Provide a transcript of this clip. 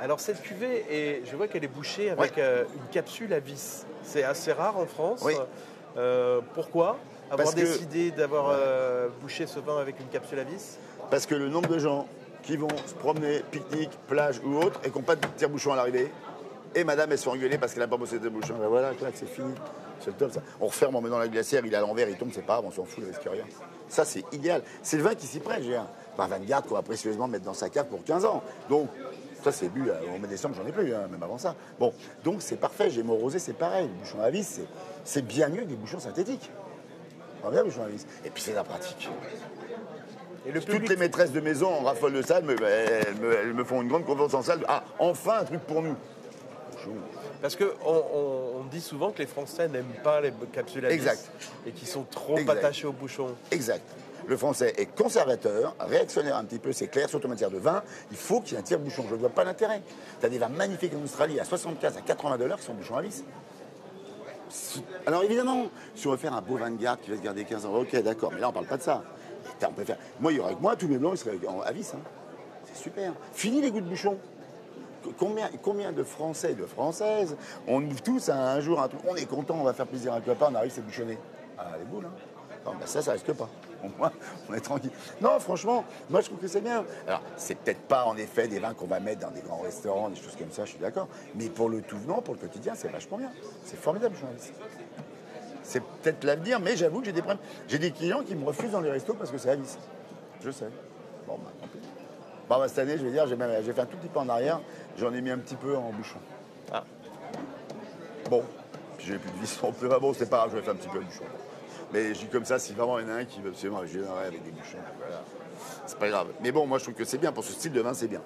Alors cette cuvée, est, je vois qu'elle est bouchée avec euh, une capsule à vis. C'est assez rare en France. Oui. Euh, pourquoi? Avoir Parce que- décidé d'avoir euh, bouché ce vin avec une capsule à vis? Parce que le nombre de gens qui vont se promener, pique-nique, plage ou autre, et qui n'ont pas de tire-bouchon à l'arrivée, et madame, elle se fait engueuler parce qu'elle n'a pas bossé de tire-bouchon. Ben voilà, clac, c'est fini. C'est le top, ça. On referme, on met dans la glacière, il est à l'envers, il tombe, c'est pas grave, on s'en fout, il risque rien. Ça, c'est idéal. C'est le vin qui s'y prête, j'ai un. Par Vanguard qu'on va précieusement mettre dans sa carte pour 15 ans. Donc, ça, c'est bu, euh, au mois de décembre, j'en ai plus, hein, même avant ça. Bon, donc c'est parfait. J'ai mon rosé, c'est pareil. Le bouchon à vis, c'est- c'est bien mieux que des bouchons synthétiques. On bien, le bouchon à vis. Et puis, c'est la pratique. Et le Toutes les maîtresses de maison en raffolent de ça, elles me, elles me- elles me font une grande confiance en salle. Ah, enfin un truc pour nous. Parce qu'on on, on dit souvent que les Français n'aiment pas les capsules à vis Exact. et qu'ils sont trop Exact. attachés au bouchon. Exact. Le français est conservateur, réactionnaire un petit peu, c'est clair, surtout en matière de vin. Il faut qu'il y ait un tire-bouchon. Je ne vois pas l'intérêt. Tu as des vins magnifiques en Australie à 75 à 80 dollars qui sont bouchons à vis. Alors évidemment, si on veut faire un beau vin de garde qui va se garder 15 ans, ok, d'accord, mais là on parle pas de ça. On peut faire... Moi, il y aurait que moi, tous mes blancs, ils seraient en- à vis. hein. C'est super. Fini les goûts de bouchon. Co- Combien, de Français et de Françaises on ouvre tous un, un jour un truc, on est content, on va faire plaisir à un copain, on arrive, c'est bouchonné. Ah, les boules, hein. Non, ben ça, ça risque pas. Au moins, on est tranquille. Non, franchement, moi je trouve que c'est bien. Alors, c'est peut-être pas en effet des vins qu'on va mettre dans des grands restaurants, des choses comme ça, je suis d'accord. Mais pour le tout venant, pour le quotidien, c'est vachement bien. C'est formidable, journaliste. C'est peut-être l'avenir, mais j'avoue que j'ai des problèmes. J'ai des clients qui me refusent dans les restos parce que c'est à vis. Je sais. Bon, bah, tant pis. Bon, bah, cette année, je vais dire, j'ai fait un tout petit peu en arrière, j'en ai mis un petit peu en bouchon. Ah. Bon, puis j'ai plus de vis non plus. Ah bon, c'est pas grave, je vais faire un petit peu en bouchon. Mais je dis comme ça, si vraiment il y en a un qui veut absolument, je viendrai avec des bouchons. Voilà. C'est pas grave. Mais bon, moi je trouve que c'est bien. Pour ce style de vin, c'est bien.